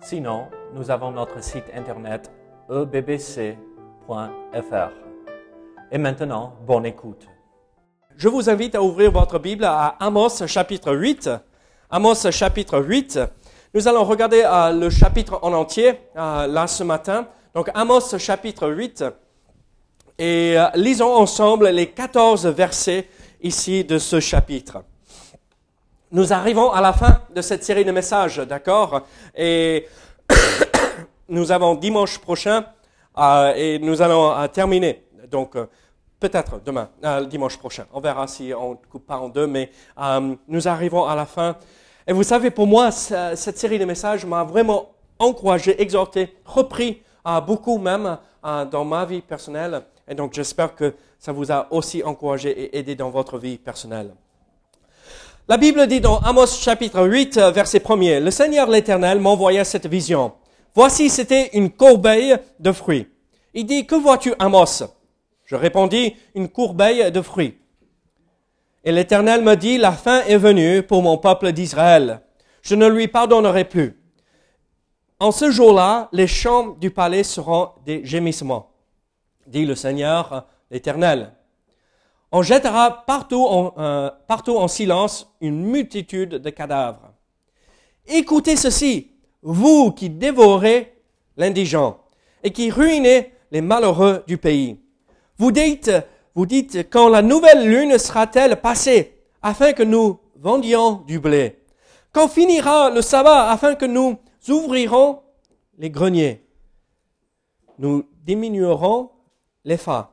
Sinon, nous avons notre site internet ebbc.fr. Et maintenant, bonne écoute. Je vous invite à ouvrir votre Bible à Amos chapitre 8. Amos chapitre 8. Nous allons regarder euh, le chapitre en entier euh, là ce matin. Donc Amos chapitre 8. Et euh, lisons ensemble les 14 versets ici de ce chapitre. Nous arrivons à la fin de cette série de messages, d'accord? Et nous avons dimanche prochain euh, et nous allons euh, terminer. Donc euh, peut-être demain, dimanche prochain. On verra si on ne coupe pas en deux, mais nous arrivons à la fin. Et vous savez, pour moi, ce- cette série de messages m'a vraiment encouragé, exhorté, repris beaucoup même dans ma vie personnelle. Et donc j'espère que ça vous a aussi encouragé et aidé dans votre vie personnelle. La Bible dit dans Amos chapitre 8, euh, verset 1er, Le Seigneur l'Éternel m'envoya cette vision. Voici, c'était une corbeille de fruits. Il dit, que vois-tu, Amos? Je répondis, une corbeille de fruits. Et l'Éternel me dit, la fin est venue pour mon peuple d'Israël. Je ne lui pardonnerai plus. En ce jour-là, les champs du palais seront des gémissements, dit le Seigneur l'Éternel. On jettera partout en, euh, partout en silence une multitude de cadavres. Écoutez ceci, vous qui dévorez l'indigent et qui ruinez les malheureux du pays. Vous dites, vous dites, quand la nouvelle lune sera-t-elle passée afin que nous vendions du blé? Quand finira le sabbat afin que nous ouvrirons les greniers? Nous diminuerons les fa.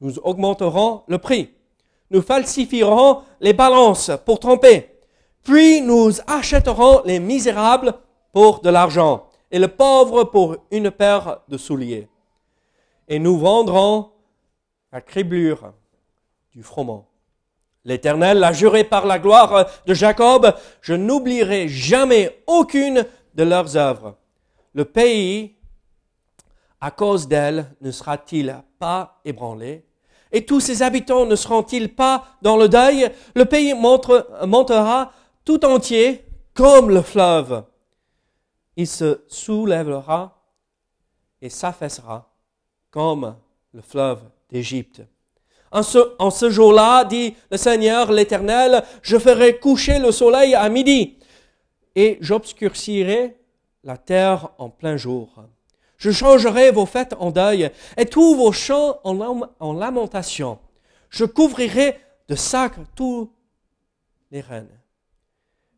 Nous augmenterons le prix. Nous falsifierons les balances pour tromper. Puis nous achèterons les misérables pour de l'argent et le pauvre pour une paire de souliers. Et nous vendrons la criblure du froment. L'Éternel l'a juré par la gloire de Jacob, je n'oublierai jamais aucune de leurs œuvres. Le pays à cause d'elle ne sera-t-il pas ébranlé? Et tous ses habitants ne seront-ils pas dans le deuil? Le pays montre- montera tout entier comme le fleuve. Il se soulèvera et s'affaissera comme le fleuve d'Égypte. En ce, en ce jour-là, dit le Seigneur l'Éternel, je ferai coucher le soleil à midi et j'obscurcirai la terre en plein jour. Je changerai vos fêtes en deuil et tous vos chants en, lam- en lamentation. Je couvrirai de sacs tous les reines.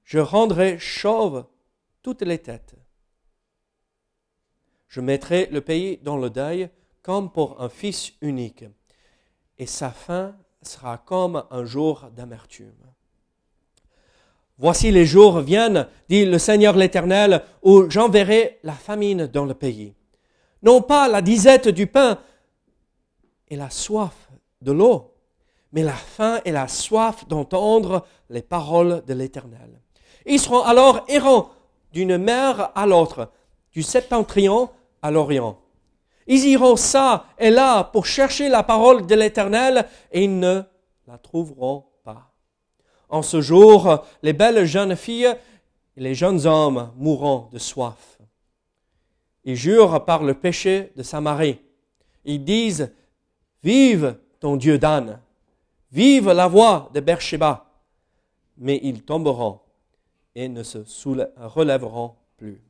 Je rendrai chauves toutes les têtes. Je mettrai le pays dans le deuil comme pour un fils unique, et sa fin sera comme un jour d'amertume. Voici les jours viennent, dit le Seigneur l'Éternel, où j'enverrai la famine dans le pays. Non pas la disette du pain et la soif de l'eau, mais la faim et la soif d'entendre les paroles de l'Éternel. Ils seront alors errants d'une mer à l'autre, du septentrion à l'orient. Ils iront ça et là pour chercher la parole de l'Éternel et ils ne la trouveront pas. En ce jour, les belles jeunes filles et les jeunes hommes mourront de soif. Ils jurent par le péché de Samarie. Ils disent, Vive ton Dieu d'âne, vive la voix de Beersheba. Mais ils tomberont et ne se relèveront plus.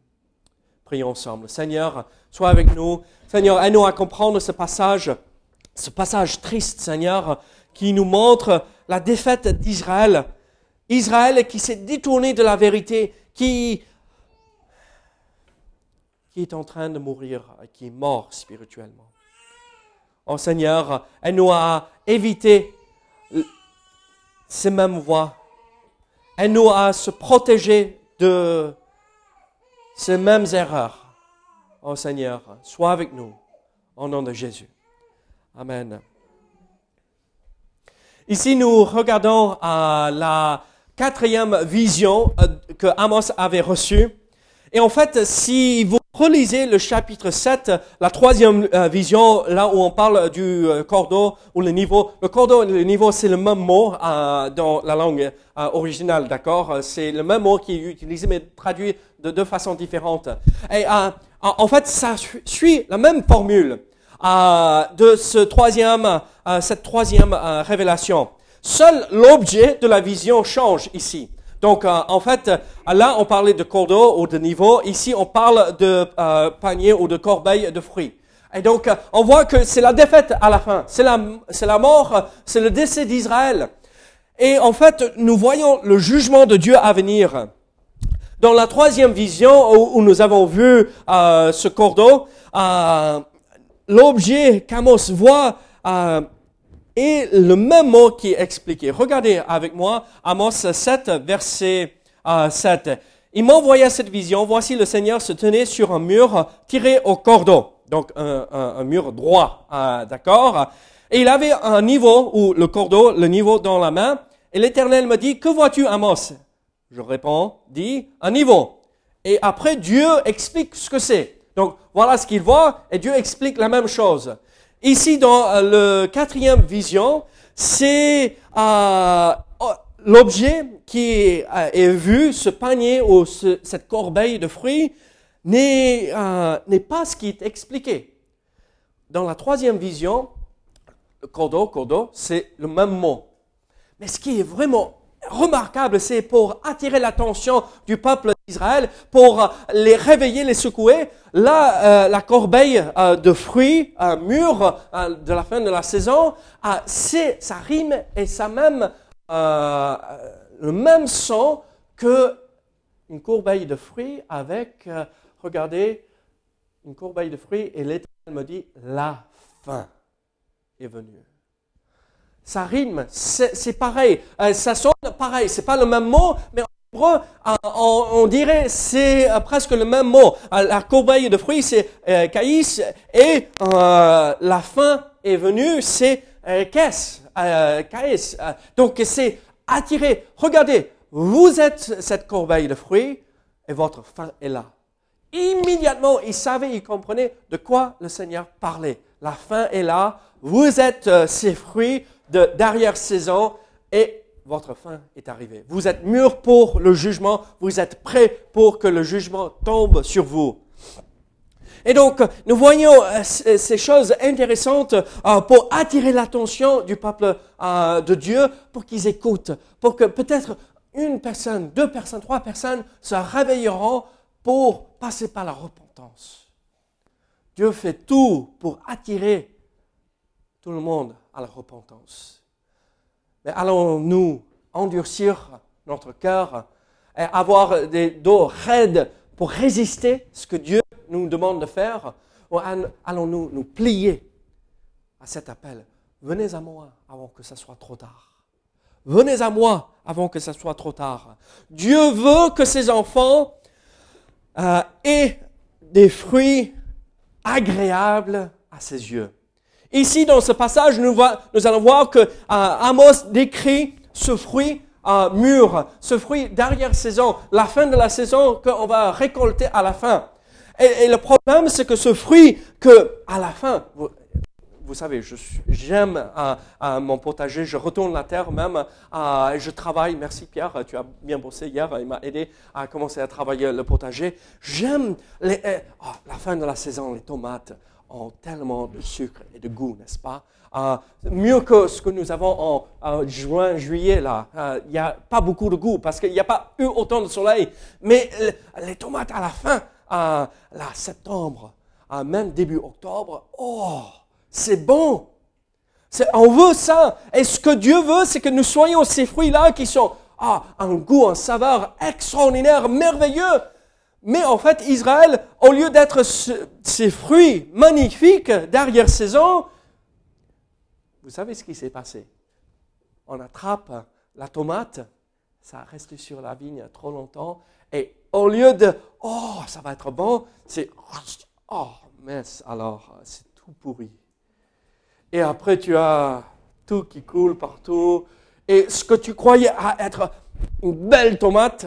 Prions ensemble. Seigneur, sois avec nous. Seigneur, aide-nous à comprendre ce passage, ce passage triste, Seigneur, qui nous montre la défaite d'Israël. Israël qui s'est détourné de la vérité, qui, est en train de mourir, qui est mort spirituellement. Oh Seigneur, aide-nous à éviter ces mêmes voies. Aide-nous à se protéger de ces mêmes erreurs. Oh Seigneur, sois avec nous, au nom de Jésus. Amen. Ici, nous regardons euh, la quatrième vision euh, que Amos avait reçue. Et en fait, si vous relisez le chapitre 7, la troisième euh, vision, là où on parle du euh, cordeau ou le niveau, le cordeau et le niveau, c'est le même mot euh, dans la langue originale, d'accord? C'est le même mot qui est utilisé, mais traduit de deux façons différentes. Et en fait, ça suit la même formule de ce troisième, cette troisième révélation. Seul l'objet de la vision change ici. Donc, euh, en fait, là, on parlait de cordeau ou de niveau. Ici, on parle de euh, panier ou de corbeille de fruits. Et donc, euh, on voit que c'est la défaite à la fin. C'est la, c'est la mort, c'est le décès d'Israël. Et en fait, nous voyons le jugement de Dieu à venir. Dans la troisième vision où, nous avons vu ce cordeau, l'objet qu'Amos voit et le même mot qui est expliqué. Regardez avec moi Amos 7, verset 7. Euh, Il m'envoya cette vision. Voici le Seigneur se tenait sur un mur tiré au cordon. Donc un, mur droit, euh, d'accord Et il avait un niveau, ou le cordeau, le niveau dans la main. Et l'Éternel me dit, que vois-tu Amos? Je réponds, dit, un niveau. Et après, Dieu explique ce que c'est. Donc voilà ce qu'il voit, et Dieu explique la même chose. Ici, dans euh, le quatrième vision, c'est euh, oh, l'objet qui euh, est, vu, ce panier ou cette corbeille de fruits, n'est pas ce qui est expliqué. Dans la troisième vision, c'est le même mot. Mais ce qui est vraiment remarquable, c'est pour attirer l'attention du peuple d'Israël, pour les réveiller, les secouer. Là, euh, la corbeille euh, de fruits euh, mûrs de la fin de la saison, c'est, ça rime et ça même le même son que une corbeille de fruits avec, regardez, une corbeille de fruits et l'Éternel me dit, la fin est venue. Ça rime, c'est pareil, euh, ça sonne pareil, c'est pas le même mot, mais euh, on, dirait c'est euh, presque le même mot. La corbeille de fruits, c'est caïs, et la fin est venue, c'est caisse, caïs. Donc c'est attiré. Regardez, vous êtes cette corbeille de fruits, et votre fin est là. Immédiatement, il savait, il comprenait de quoi le Seigneur parlait. La fin est là, vous êtes ces fruits, de derrière-saison et votre fin est arrivée. Vous êtes mûr pour le jugement, vous êtes prêt pour que le jugement tombe sur vous. Et donc, nous voyons euh, ces choses intéressantes euh, pour attirer l'attention du peuple euh, de Dieu, pour qu'ils écoutent, pour que peut-être une personne, deux personnes, trois personnes se réveilleront pour passer par la repentance. Dieu fait tout pour attirer tout le monde à la repentance. Allons-nous endurcir notre cœur et avoir des dos raides pour résister à ce que Dieu nous demande de faire? Ou allons-nous nous plier à cet appel? Venez à moi avant que ce soit trop tard. Venez à moi avant que ce soit trop tard. Dieu veut que ses enfants euh, aient des fruits agréables à ses yeux. Ici, dans ce passage, nous, allons voir que euh, Amos décrit ce fruit euh, mûr, ce fruit d'arrière-saison, la fin de la saison qu'on va récolter à la fin. Et, le problème, c'est que ce fruit, que à la fin, vous, savez, j'aime euh, mon potager, je retourne la terre même, je travaille. Merci Pierre, tu as bien bossé hier, il m'a aidé à commencer à travailler le potager. J'aime oh, la fin de la saison, les tomates ont tellement de sucre et de goût, n'est-ce pas? Euh, mieux que ce que nous avons en juin, juillet, là. Euh, il n'y a pas beaucoup de goût parce qu'il n'y a pas eu autant de soleil. Mais les tomates à la fin, euh, là, septembre, même début octobre, oh, c'est bon. On veut ça. Et ce que Dieu veut, c'est que nous soyons ces fruits-là qui sont ah, un goût, un saveur extraordinaire, merveilleux. Mais en fait, Israël, au lieu d'être ces fruits magnifiques d'arrière-saison, vous savez ce qui s'est passé? On attrape la tomate, ça reste sur la vigne trop longtemps, et au lieu de oh, ça va être bon, c'est oh, mince, alors c'est tout pourri. Et après, tu as tout qui coule partout. Et ce que tu croyais être une belle tomate,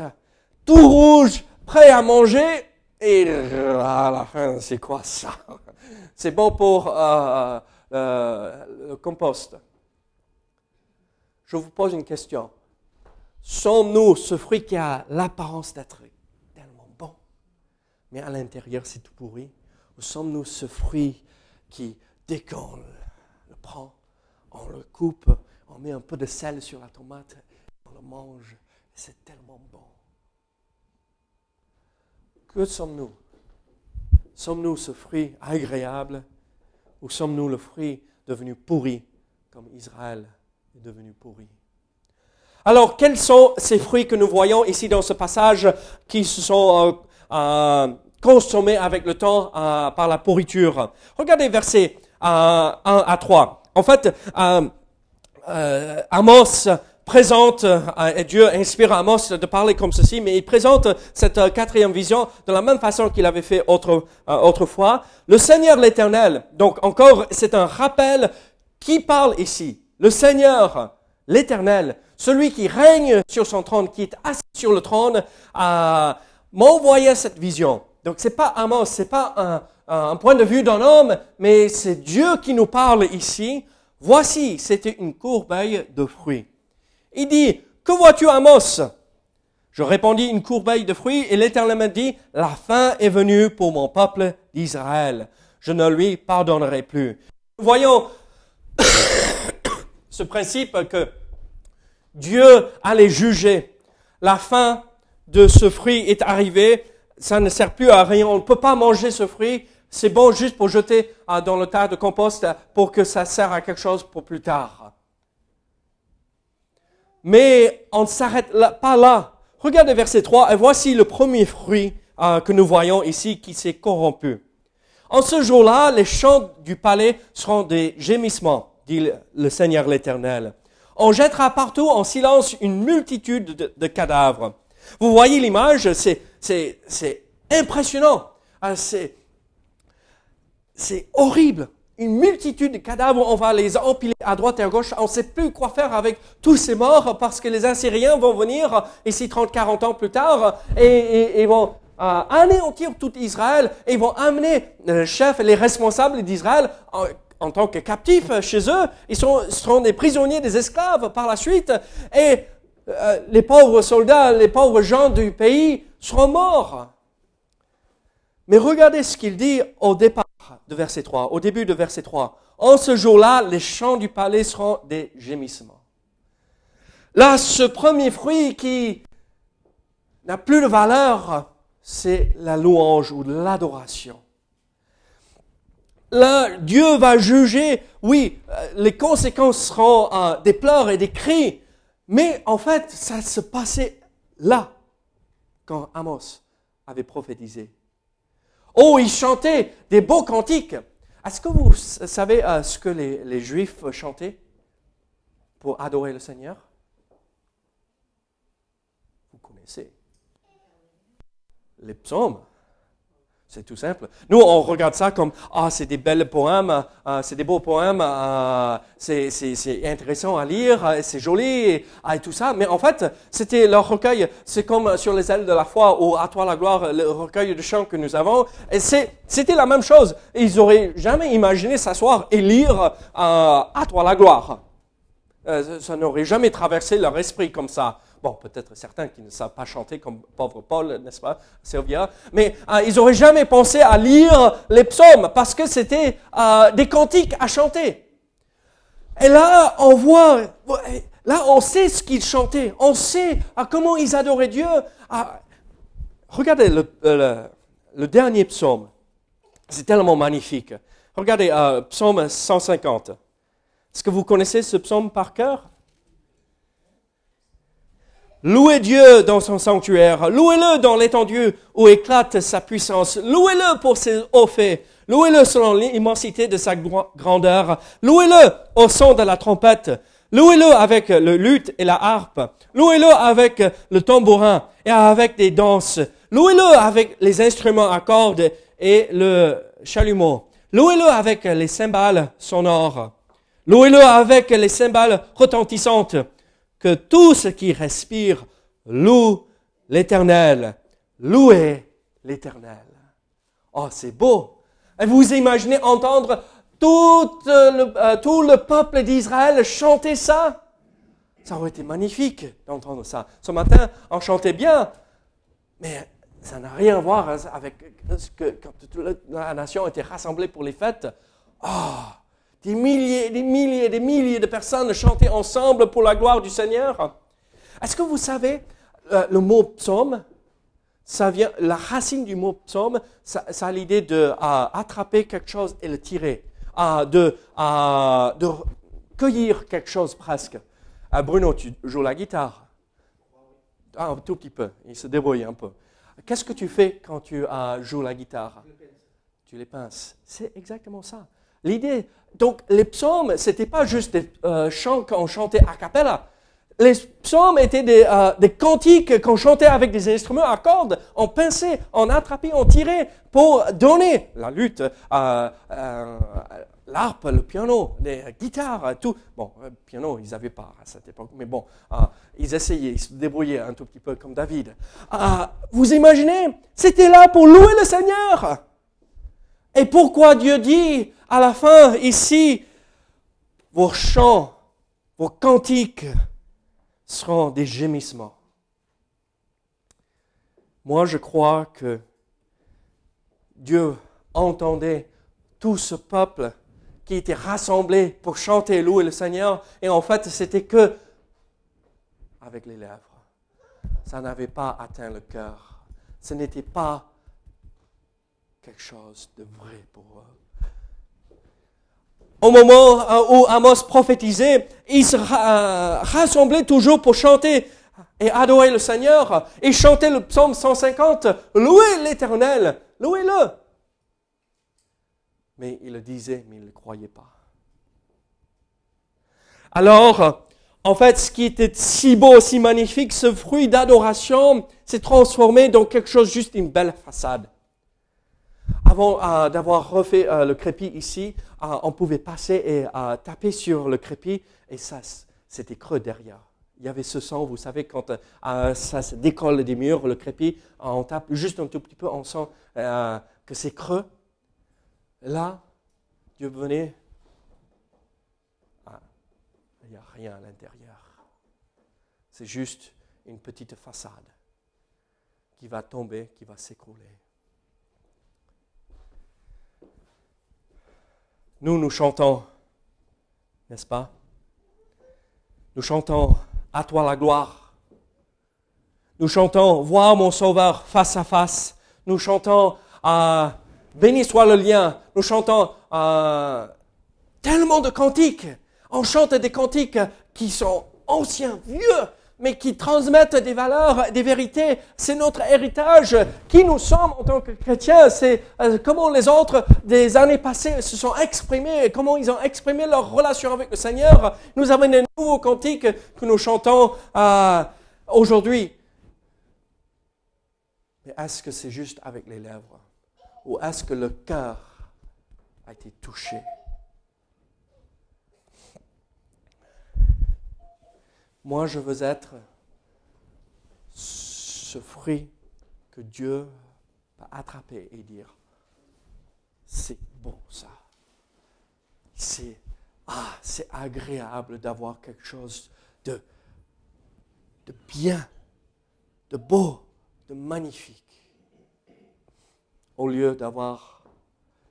tout rouge, prêt à manger, et à la fin, c'est quoi ça? C'est bon pour euh, euh, le compost. Je vous pose une question. Sommes-nous ce fruit qui a l'apparence d'être tellement bon, mais à l'intérieur c'est tout pourri? Ou sommes-nous ce fruit qui, dès qu'on le prend, on le coupe, on met un peu de sel sur la tomate, on le mange, c'est tellement bon? Que sommes-nous? Sommes-nous ce fruit agréable ou sommes-nous le fruit devenu pourri comme Israël est devenu pourri? Alors, quels sont ces fruits que nous voyons ici dans ce passage qui se sont euh, euh, consommés avec le temps euh, par la pourriture? Regardez versets 1 à 3. En fait, Amos présente, euh, et Dieu inspire Amos de parler comme ceci, mais il présente cette euh, quatrième vision de la même façon qu'il avait fait autre, euh, autrefois. Le Seigneur l'Éternel, donc encore, c'est un rappel qui parle ici. Le Seigneur l'Éternel, celui qui règne sur son trône, qui est assis sur le trône, m'a envoyé cette vision. Donc c'est pas Amos, c'est pas un, un point de vue d'un homme, mais c'est Dieu qui nous parle ici. Voici, c'était une courbeille de fruits. Il dit, que vois-tu Amos? Je répondis, une courbeille de fruits, et l'Éternel m'a dit, la fin est venue pour mon peuple d'Israël. Je ne lui pardonnerai plus. Voyons ce principe que Dieu allait juger. La fin de ce fruit est arrivée. Ça ne sert plus à rien. On ne peut pas manger ce fruit. C'est bon juste pour jeter ah, dans le tas de compost pour que ça sert à quelque chose pour plus tard. Mais on ne s'arrête pas là. Regardez verset 3, et voici le premier fruit euh, que nous voyons ici qui s'est corrompu. En ce jour-là, les champs du palais seront des gémissements, dit le Seigneur l'Éternel. On jettera partout en silence une multitude de, de cadavres. Vous voyez l'image, c'est, c'est, c'est impressionnant. Ah, c'est, c'est horrible une multitude de cadavres, on va les empiler à droite et à gauche. On ne sait plus quoi faire avec tous ces morts parce que les Assyriens vont venir ici 30, 40 ans plus tard et, vont euh, anéantir tout Israël et ils vont amener les chefs et les responsables d'Israël en, tant que captifs chez eux. Ils seront des prisonniers, des esclaves par la suite et euh, les pauvres soldats, les pauvres gens du pays seront morts. Mais regardez ce qu'il dit au départ de verset 3, au début de verset 3. En ce jour-là, les champs du palais seront des gémissements. Là, ce premier fruit qui n'a plus de valeur, c'est la louange ou l'adoration. Là, Dieu va juger, oui, euh, les conséquences seront euh, des pleurs et des cris, mais en fait, ça se passait là, quand Amos avait prophétisé Oh, ils chantaient des beaux cantiques. Est-ce que vous savez euh, ce que les, les Juifs chantaient pour adorer le Seigneur? Vous connaissez les psaumes. C'est tout simple. Nous, on regarde ça comme ah, c'est des belles poèmes, euh, c'est des beaux poèmes, euh, c'est, intéressant à lire, euh, c'est joli et, tout ça. Mais en fait, c'était leur recueil. C'est comme sur les ailes de la foi ou à toi la gloire, le recueil de chants que nous avons. Et c'était la même chose. Ils auraient jamais imaginé s'asseoir et lire à toi la gloire. ça n'aurait jamais traversé leur esprit comme ça. Bon, peut-être certains qui ne savent pas chanter comme pauvre Paul, n'est-ce pas, Sylvia, mais euh, ils n'auraient jamais pensé à lire les psaumes parce que c'était euh, des cantiques à chanter. Et là, on voit, là, on sait ce qu'ils chantaient, on sait euh, comment ils adoraient Dieu. regardez le, le, dernier psaume, c'est tellement magnifique. Regardez, psaume 150. Est-ce que vous connaissez ce psaume par cœur? Louez Dieu dans son sanctuaire. Louez-le dans l'étendue où éclate sa puissance. Louez-le pour ses hauts faits. Louez-le selon l'immensité de sa grandeur. Louez-le au son de la trompette. Louez-le avec le luth et la harpe. Louez-le avec le tambourin et avec des danses. Louez-le avec les instruments à cordes et le chalumeau. Louez-le avec les cymbales sonores. Louez-le avec les cymbales retentissantes. Que tout ce qui respire loue l'Éternel. Louez l'Éternel. Oh, c'est beau. Et vous imaginez entendre tout le, euh, tout le peuple d'Israël chanter ça? Ça aurait été magnifique d'entendre ça. Ce matin, on chantait bien, mais ça n'a rien à voir avec ce que quand toute la nation était rassemblée pour les fêtes. Ah, des milliers, des milliers, des milliers de personnes chantaient ensemble pour la gloire du Seigneur. Est-ce que vous savez, euh, le mot psaume, ça vient, la racine du mot psaume, ça, a l'idée de attraper quelque chose et le tirer, de, de cueillir quelque chose presque. Ah, Bruno, tu joues la guitare ah, Un tout petit peu, il se débrouille un peu. Qu'est-ce que tu fais quand tu joues la guitare? Tu les pinces. C'est exactement ça. L'idée, donc les psaumes, ce n'était pas juste des euh, chants qu'on chantait a cappella les psaumes étaient des, euh, des cantiques qu'on chantait avec des instruments à cordes, on pinçait, on attrapait, on tirait pour donner la lutte, euh, euh, l'harpe, le piano, les guitares, tout. Bon, le piano, ils n'avaient pas à cette époque, mais bon, ils essayaient, ils se débrouillaient un tout petit peu comme David. vous imaginez, c'était là pour louer le Seigneur. Et pourquoi Dieu dit à la fin ici, vos chants, vos cantiques, seront des gémissements. Moi, je crois que Dieu entendait tout ce peuple qui était rassemblé pour chanter et louer le Seigneur, et en fait, c'était que avec les lèvres. Ça n'avait pas atteint le cœur. Ce n'était pas quelque chose de vrai pour eux au moment euh, où Amos prophétisait, ils se euh, rassemblaient toujours pour chanter et adorer le Seigneur et chanter le psaume 150, louez l'Éternel, louez-le. Mais il le disait, mais il ne le croyait pas. Alors, en fait, ce qui était si beau, si magnifique, ce fruit d'adoration s'est transformé dans quelque chose juste une belle façade. Avant euh, d'avoir refait euh, le crépi ici, euh, on pouvait passer et taper sur le crépi et ça, c'était creux derrière. Il y avait ce son, vous savez, quand ça se décolle des murs, le crépi, on tape juste un tout petit peu, on sent que c'est creux. Là, Dieu venait, ah, il n'y a rien à l'intérieur. C'est juste une petite façade qui va tomber, qui va s'écrouler. Nous, nous chantons, n'est-ce pas? Nous chantons à toi la gloire. Nous chantons Vois mon Sauveur face à face. Nous chantons euh, Béni soit le lien. Nous chantons euh, tellement de cantiques. On chante des cantiques qui sont anciens, vieux, mais qui transmettent des valeurs, des vérités. C'est notre héritage. Qui nous sommes en tant que chrétiens, c'est euh, comment les autres des années passées se sont exprimés, comment ils ont exprimé leur relation avec le Seigneur. Nous avons des nouveaux cantiques que nous chantons euh, aujourd'hui. Mais est-ce que c'est juste avec les lèvres? Ou est-ce que le cœur a été touché? Moi, je veux être ce fruit que Dieu va attraper et dire, c'est bon ça. C'est ah, c'est agréable d'avoir quelque chose de, de bien, de beau, de magnifique, au lieu d'avoir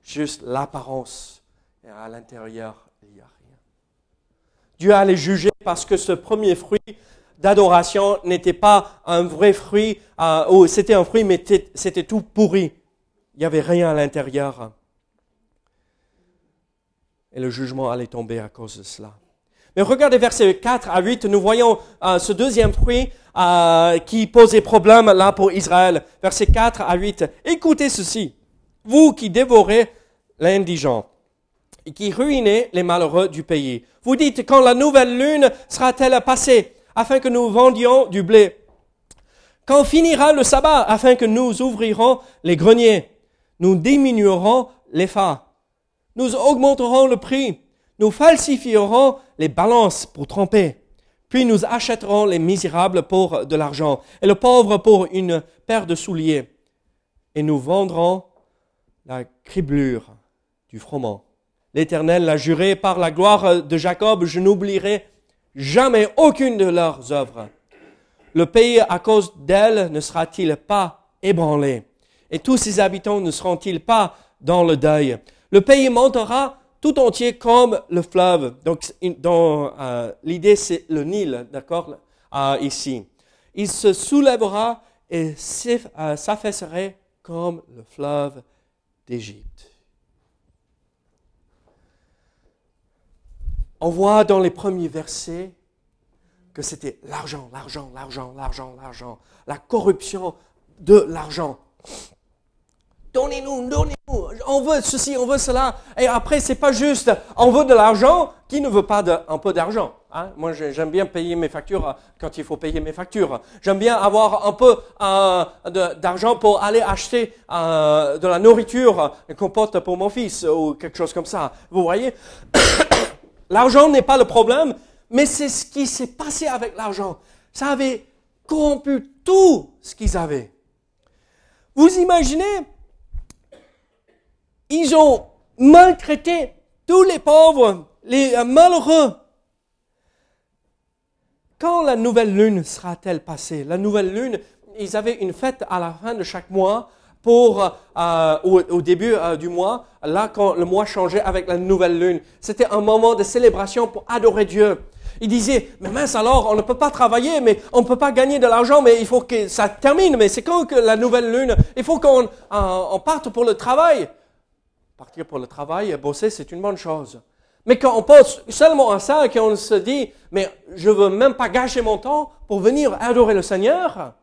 juste l'apparence et à l'intérieur, il n'y a rien. Dieu allait juger parce que ce premier fruit d'adoration n'était pas un vrai fruit, euh, ou c'était un fruit, mais c'était tout pourri. Il n'y avait rien à l'intérieur. Et le jugement allait tomber à cause de cela. Mais regardez versets 4 à 8, nous voyons euh, ce deuxième fruit euh, qui posait problème là pour Israël. Versets 4 à 8. Écoutez ceci, vous qui dévorez l'indigent qui ruinait les malheureux du pays. Vous dites, quand la nouvelle lune sera-t-elle passée, afin que nous vendions du blé? Quand finira le sabbat, afin que nous ouvrirons les greniers? Nous diminuerons les phares. Nous augmenterons le prix. Nous falsifierons les balances pour tromper. Puis nous achèterons les misérables pour de l'argent et le pauvre pour une paire de souliers. Et nous vendrons la criblure du froment. L'Éternel l'a juré par la gloire de Jacob, je n'oublierai jamais aucune de leurs œuvres. Le pays à cause d'elle ne sera-t-il pas ébranlé? Et tous ses habitants ne seront-ils pas dans le deuil? Le pays montera tout entier comme le fleuve. Donc, euh, l'idée, c'est le Nil, d'accord, euh, ici. Il se soulèvera et euh, s'affaisserait comme le fleuve d'Égypte. On voit dans les premiers versets que c'était l'argent, l'argent, l'argent, l'argent, l'argent, la corruption de l'argent. Donnez-nous, donnez-nous. On veut ceci, on veut cela. Et après, c'est pas juste. On veut de l'argent. Qui ne veut pas un peu d'argent hein? Moi, j'aime bien payer mes factures quand il faut payer mes factures. J'aime bien avoir un peu euh, d'argent pour aller acheter euh, de la nourriture, une compote pour mon fils ou quelque chose comme ça. Vous voyez? L'argent n'est pas le problème, mais c'est ce qui s'est passé avec l'argent. Ça avait corrompu tout ce qu'ils avaient. Vous imaginez ils ont maltraité tous les pauvres, les malheureux. Quand la nouvelle lune sera-t-elle passée? La nouvelle lune, ils avaient une fête à la fin de chaque mois pour euh, au, début euh, du mois, là quand le mois changeait avec la nouvelle lune. C'était un moment de célébration pour adorer Dieu. Ils disaient, mais mince alors, on ne peut pas travailler, mais on ne peut pas gagner de l'argent, mais il faut que ça termine. Mais c'est quand que la nouvelle lune Il faut qu'on euh, parte pour le travail partir pour le travail bosser, c'est une bonne chose. Mais quand on pense seulement à ça qu'on se dit, mais je veux même pas gâcher mon temps pour venir adorer le Seigneur,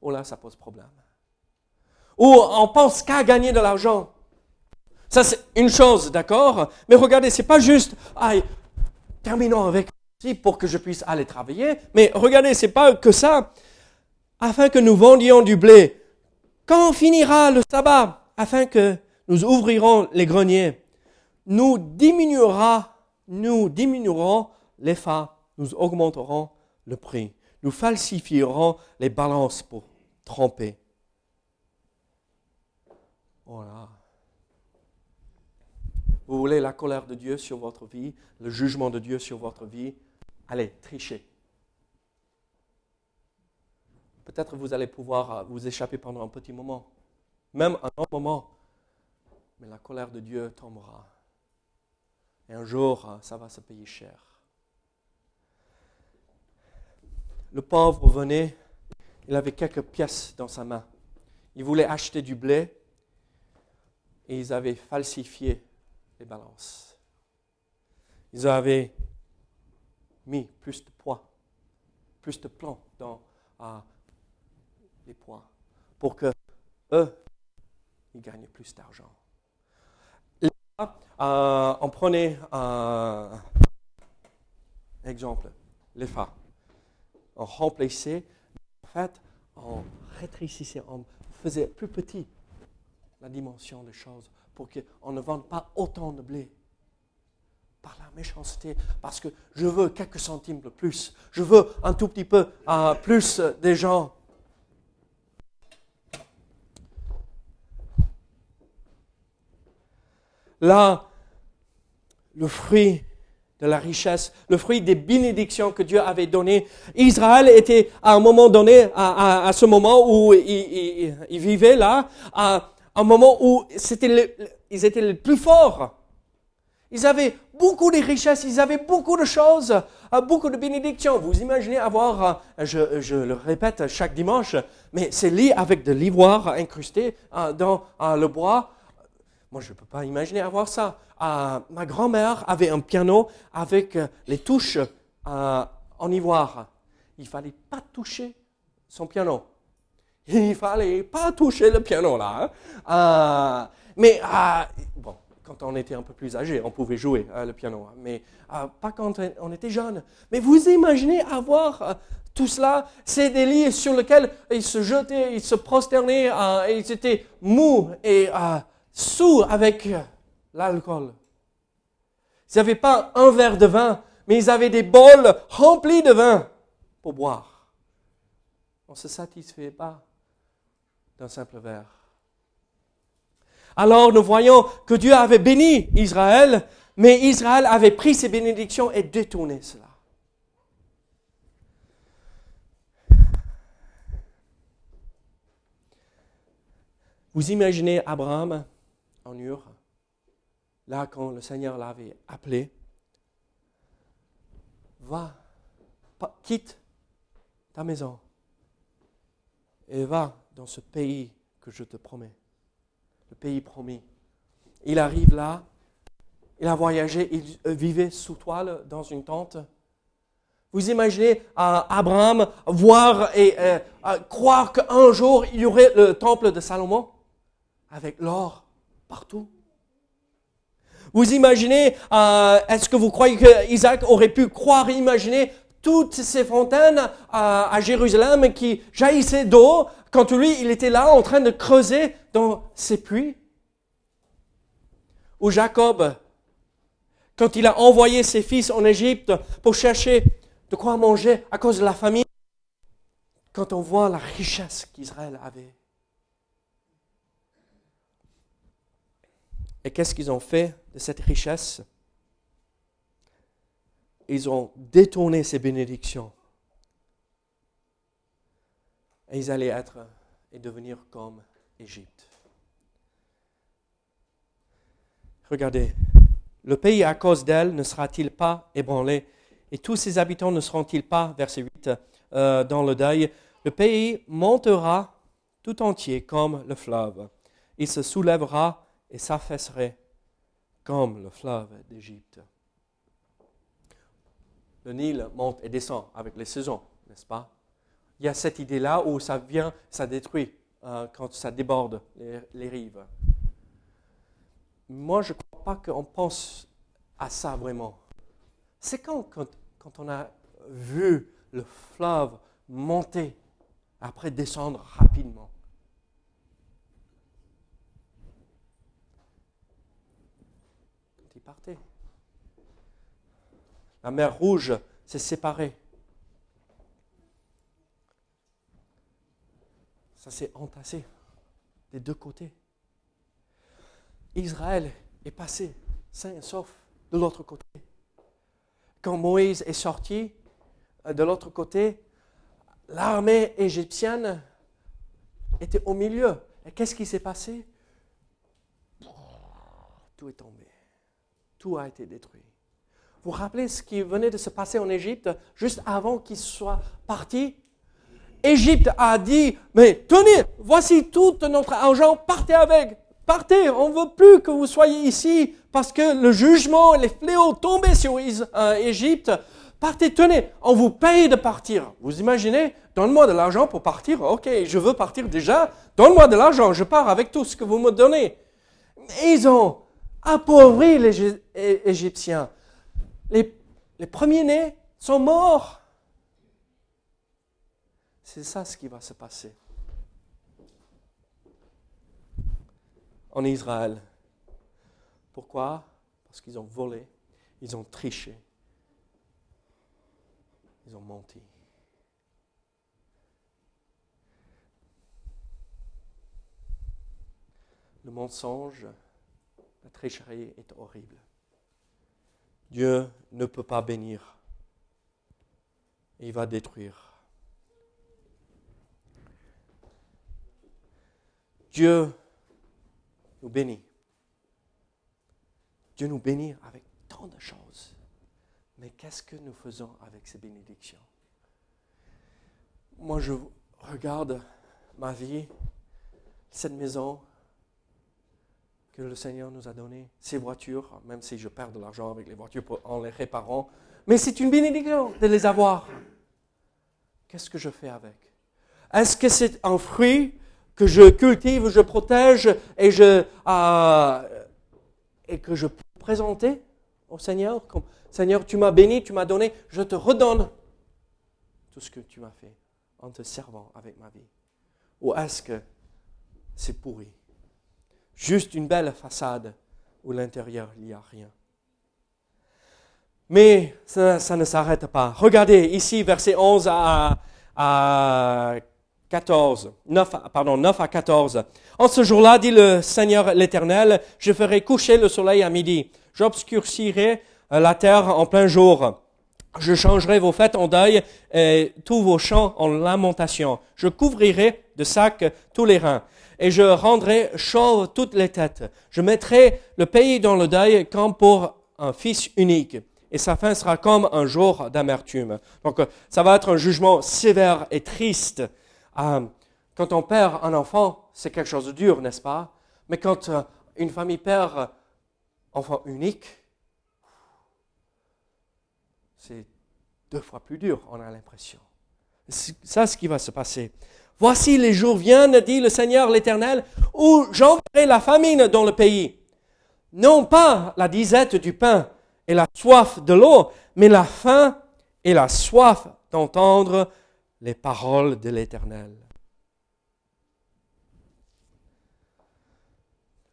oh là, ça pose problème. Ou on pense qu'à gagner de l'argent. Ça, c'est une chose, d'accord? Mais regardez, c'est pas juste, aïe, terminons avec pour que je puisse aller travailler. Mais regardez, c'est pas que ça. Afin que nous vendions du blé. Quand finira le sabbat? Afin que nous ouvrirons les greniers, nous diminuerons, nous diminuerons les phares, nous augmenterons le prix, nous falsifierons les balances pour tromper. Voilà. Vous voulez la colère de Dieu sur votre vie, le jugement de Dieu sur votre vie Allez, trichez. Peut-être vous allez pouvoir vous échapper pendant un petit moment, même un long moment mais la colère de Dieu tombera. Et un jour, hein, ça va se payer cher. Le pauvre venait, il avait quelques pièces dans sa main. Il voulait acheter du blé et ils avaient falsifié les balances. Ils avaient mis plus de poids, plus de plomb dans les poids pour que eux, ils gagnent plus d'argent. Euh, on prenait un exemple, les phares. On remplissait, en fait, on rétrécissait, on faisait plus petit la dimension des choses pour qu'on ne vende pas autant de blé par la méchanceté, parce que je veux quelques centimes de plus, je veux un tout petit peu euh, plus des gens. Là, le fruit de la richesse, le fruit des bénédictions que Dieu avait données. Israël était à un moment donné, à, ce moment où il, vivait là, à un moment où ils étaient les plus forts. Ils avaient beaucoup de richesses, ils avaient beaucoup de choses, euh, beaucoup de bénédictions. Vous imaginez avoir, euh, je, le répète chaque dimanche, mais c'est lié avec de l'ivoire incrusté euh, dans le bois. Moi, je ne peux pas imaginer avoir ça. Ma grand-mère avait un piano avec les touches en ivoire. Il fallait pas toucher son piano. Il fallait pas toucher le piano là. Hein. mais bon, quand on était un peu plus âgé, on pouvait jouer euh, le piano, mais euh, pas quand on était jeune. Mais vous imaginez avoir euh, tout cela, c'est des lits sur lesquels ils se jetaient, ils se prosternaient, et ils étaient mous et sous avec l'alcool. Ils n'avaient pas un verre de vin, mais ils avaient des bols remplis de vin pour boire. On ne se satisfait pas d'un simple verre. Alors nous voyons que Dieu avait béni Israël, mais Israël avait pris ses bénédictions et détourné cela. Vous imaginez Abraham en Ur, là quand le Seigneur l'avait appelé, va, quitte ta maison et va dans ce pays que je te promets, le pays promis. Il arrive là, il a voyagé, il euh, vivait sous toile dans une tente. Vous imaginez euh, Abraham voir et euh, croire qu'un jour il y aurait le temple de Salomon avec l'or partout. Vous imaginez, est-ce que vous croyez que Isaac aurait pu croire, imaginer toutes ces fontaines à, Jérusalem qui jaillissaient d'eau quand lui, il était là en train de creuser dans ses puits. Ou Jacob, quand il a envoyé ses fils en Égypte pour chercher de quoi manger à cause de la famine, quand on voit la richesse qu'Israël avait. Et qu'est-ce qu'ils ont fait de cette richesse? Ils ont détourné ces bénédictions. Et ils allaient être et devenir comme Égypte. Regardez, le pays à cause d'elle ne sera-t-il pas ébranlé et tous ses habitants ne seront-ils pas, verset 8, euh, dans le deuil? Le pays montera tout entier comme le fleuve. Il se soulèvera et s'affaisserait comme le fleuve d'Égypte le Nil monte et descend avec les saisons, n'est-ce pas? Il y a cette idée-là où ça vient, ça détruit euh, quand ça déborde les, rives. Moi, je ne crois pas qu'on pense à ça vraiment. C'est quand, quand, quand on a vu le fleuve monter, après descendre rapidement. Il partait. La mer Rouge s'est séparée. Ça s'est entassé des deux côtés. Israël est passé sain et sauf de l'autre côté. Quand Moïse est sorti euh, de l'autre côté, l'armée égyptienne était au milieu. Et qu'est-ce qui s'est passé? Tout est tombé. Tout a été détruit. Vous rappelez ce qui venait de se passer en Égypte juste avant qu'il soit parti? Égypte a dit, mais tenez, voici tout notre argent, partez avec, partez, on ne veut plus que vous soyez ici parce que le jugement les fléaux tombaient sur euh, Égypte. Partez, tenez, on vous paye de partir. Vous imaginez, donne-moi de l'argent pour partir. Ok, je veux partir déjà. Donne-moi de l'argent, je pars avec tout ce que vous me donnez. Ils ont appauvri les Égyptiens les, premiers-nés sont morts. C'est ça ce qui va se passer. En Israël. Pourquoi? Parce qu'ils ont volé, ils ont triché, ils ont menti. Le mensonge, la tricherie est horrible. Dieu ne peut pas bénir. Il va détruire. Dieu nous bénit. Dieu nous bénit avec tant de choses. Mais qu'est-ce que nous faisons avec ces bénédictions? Moi, je regarde ma vie, cette maison, que le Seigneur nous a donné, ces voitures, même si je perds de l'argent avec les voitures en les réparant, mais c'est une bénédiction de les avoir. Qu'est-ce que je fais avec? Est-ce que c'est un fruit que je cultive, je protège et euh, et que je peux présenter au Seigneur comme Seigneur, tu m'as béni, tu m'as donné, je te redonne tout ce que tu m'as fait en te servant avec ma vie. Ou est-ce que c'est pourri? Juste une belle façade où l'intérieur, il n'y a rien. Mais ça, ne s'arrête pas. Regardez ici, verset 11 à, à 14, 9, pardon, 9 à 14. En ce jour-là, dit le Seigneur l'Éternel, je ferai coucher le soleil à midi. J'obscurcirai euh, la terre en plein jour. Je changerai vos fêtes en deuil et tous vos champs en lamentation. Je couvrirai de sacs tous les reins et je rendrai chauves toutes les têtes. Je mettrai le pays dans le deuil comme pour un fils unique et sa fin sera comme un jour d'amertume. Donc ça va être un jugement sévère et triste. Euh, quand on perd un enfant, c'est quelque chose de dur, n'est-ce pas? Mais quand euh, une famille perd un enfant unique, c'est deux fois plus dur, on a l'impression. C'est ça ce qui va se passer. Voici les jours viennent, dit le Seigneur l'Éternel, où j'enverrai la famine dans le pays. Non pas la disette du pain et la soif de l'eau, mais la faim et la soif d'entendre les paroles de l'Éternel.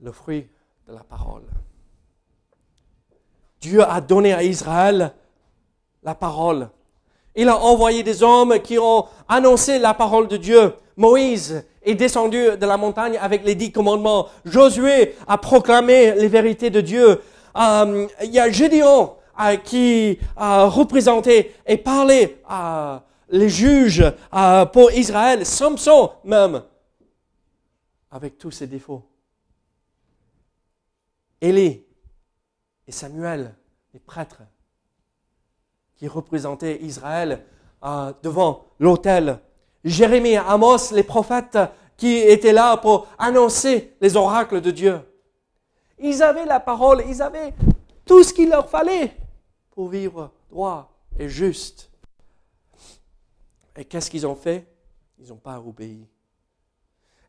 Le fruit de la parole. Dieu a donné à Israël la parole. Il a envoyé des hommes qui ont annoncé la parole de Dieu. Moïse est descendu de la montagne avec les dix commandements. Josué a proclamé les vérités de Dieu. Euh, il y a Gédéon euh, qui a représenté et parlé à les juges euh, pour Israël. Samson même, avec tous ses défauts. Élie et Samuel, les prêtres qui représentait Israël euh, devant l'autel. Jérémie Amos, les prophètes qui étaient là pour annoncer les oracles de Dieu. Ils avaient la parole, ils avaient tout ce qu'il leur fallait pour vivre droit et juste. Et qu'est-ce qu'ils ont fait? Ils n'ont pas obéi.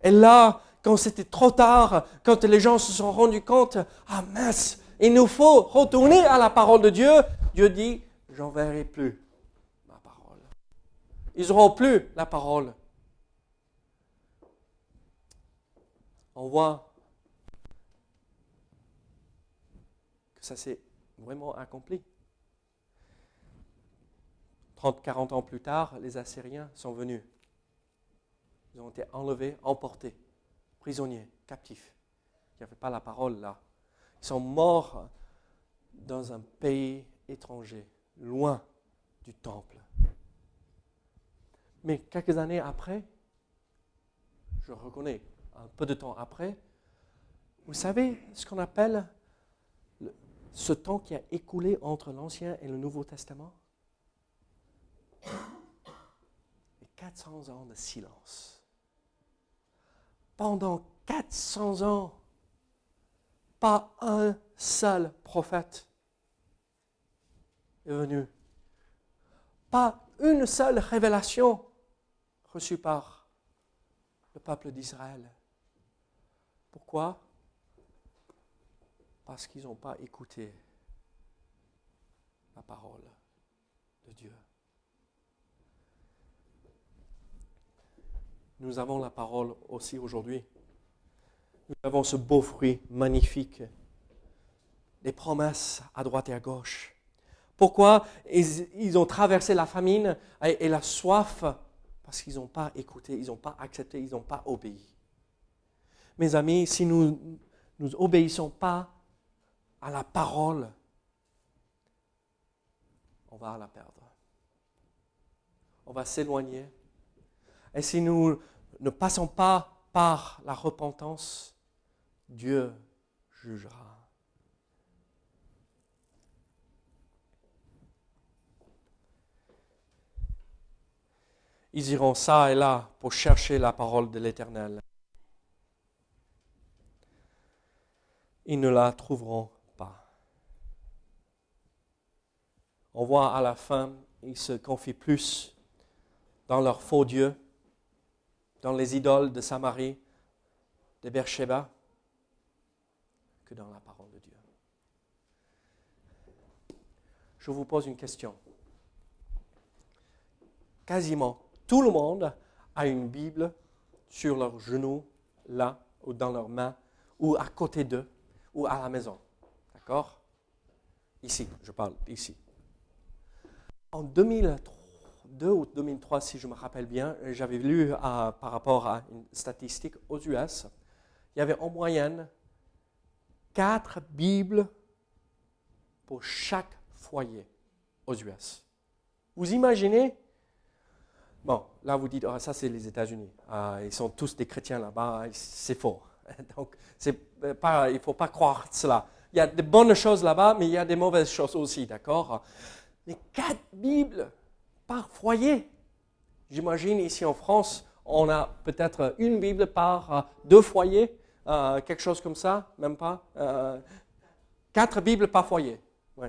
Et là, quand c'était trop tard, quand les gens se sont rendus compte, ah mince, il nous faut retourner à la parole de Dieu, Dieu dit, j'enverrai plus ma parole. Ils n'auront plus la parole. On voit que ça s'est vraiment accompli. 30, 40 ans plus tard, les Assyriens sont venus. Ils ont été enlevés, emportés, prisonniers, captifs. Il n'y avait pas la parole là. Ils sont morts dans un pays étranger loin du temple. Mais quelques années après, je reconnais, un peu de temps après, vous savez ce qu'on appelle ce temps qui a écoulé entre l'Ancien et le Nouveau Testament? 400 ans de silence. Pendant 400 ans, pas un seul prophète Pas une seule révélation reçue par le peuple d'Israël. Pourquoi? Parce qu'ils n'ont pas écouté la parole de Dieu. Nous avons la parole aussi aujourd'hui. Nous avons ce beau fruit magnifique, des promesses à droite et à gauche. Pourquoi ils, ont traversé la famine et, la soif? Parce qu'ils n'ont pas écouté, ils n'ont pas accepté, ils n'ont pas obéi. Mes amis, si nous n'obéissons pas à la parole, on va la perdre. On va s'éloigner. Et si nous ne passons pas par la repentance, Dieu jugera. Ils iront ça et là pour chercher la parole de l'Éternel. Ils ne la trouveront pas. On voit à la fin, ils se confient plus dans leurs faux dieux, dans les idoles de Samarie, de Beersheba, que dans la parole de Dieu. je vous pose une question. Quasiment tout le monde a une Bible sur leur genou, là, ou dans leurs mains, ou à côté d'eux, ou à la maison. D'accord? Ici, je parle ici. En 2002 ou 2003, si je me rappelle bien, j'avais lu par rapport à une statistique aux US, il y avait en moyenne quatre Bibles pour chaque foyer aux US. Vous imaginez Bon, là vous dites, ah, ça c'est les États-Unis. Ah, ils sont tous des chrétiens là-bas. C'est faux. Donc, euh, pas, il ne faut pas croire cela. Il y a de bonnes choses là-bas, mais il y a des mauvaises choses aussi, d'accord? Mais quatre Bibles par foyer. J'imagine ici en France, on a peut-être une Bible par euh, deux foyers, euh, quelque chose comme ça, même pas. quatre Bibles par foyer. Oui,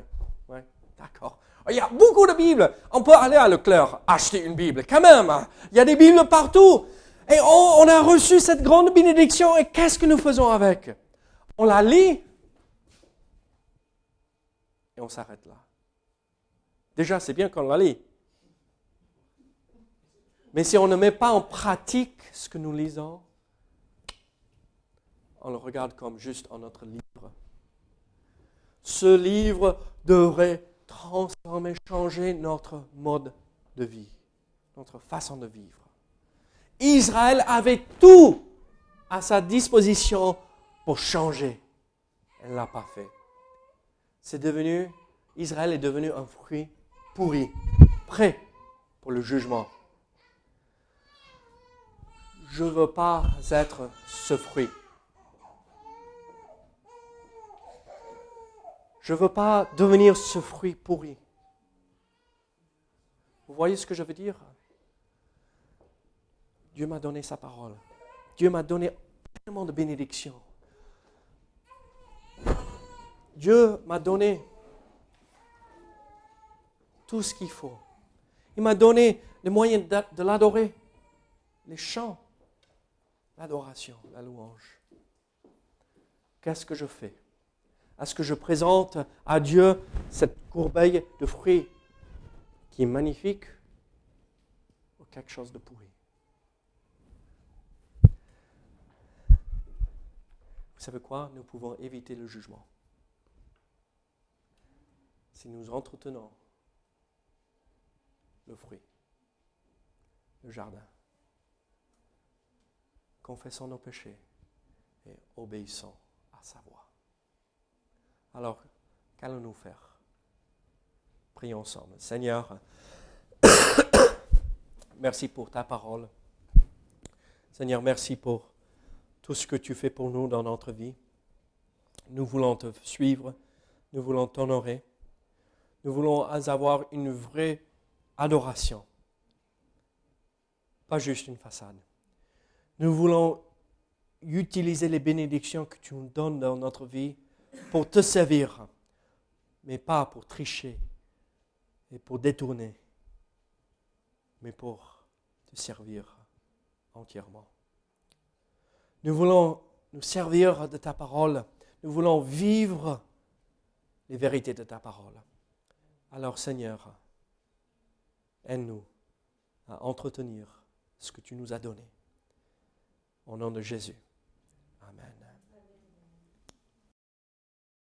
d'accord. Il y a beaucoup de Bibles. On peut aller à Leclerc acheter une Bible, quand même. Hein. Il y a des Bibles partout. Et on, a reçu cette grande bénédiction. Et qu'est-ce que nous faisons avec? On la lit. Et on s'arrête là. Déjà, c'est bien qu'on la lit. Mais si on ne met pas en pratique ce que nous lisons, on le regarde comme juste un autre livre. Ce livre devrait transformer, changer notre mode de vie, notre façon de vivre. Israël avait tout à sa disposition pour changer. Elle ne l'a pas fait. C'est devenu, Israël est devenu un fruit pourri, prêt pour le jugement. Je ne veux pas être ce fruit. Je ne veux pas devenir ce fruit pourri. Vous voyez ce que je veux dire? Dieu m'a donné sa parole. Dieu m'a donné tellement de bénédictions. Dieu m'a donné tout ce qu'il faut. Il m'a donné les moyens de l'adorer, les chants, l'adoration, la louange. Qu'est-ce que je fais? Est-ce que je présente à Dieu cette courbeille de fruits qui est magnifique ou quelque chose de pourri Vous savez quoi? Nous pouvons éviter le jugement. Si nous entretenons le fruit, le jardin, confessons nos péchés et obéissons à sa voix. Alors, qu'allons-nous faire? Prions ensemble. Seigneur, merci pour ta parole. Seigneur, merci pour tout ce que tu fais pour nous dans notre vie. Nous voulons te suivre, nous voulons t'honorer, nous voulons avoir une vraie adoration, pas juste une façade. Nous voulons utiliser les bénédictions que tu nous donnes dans notre vie pour te servir, mais pas pour tricher et pour détourner, mais pour te servir entièrement. Nous voulons nous servir de ta parole, nous voulons vivre les vérités de ta parole. Alors Seigneur, aide-nous à entretenir ce que tu nous as donné. Au nom de Jésus. Amen.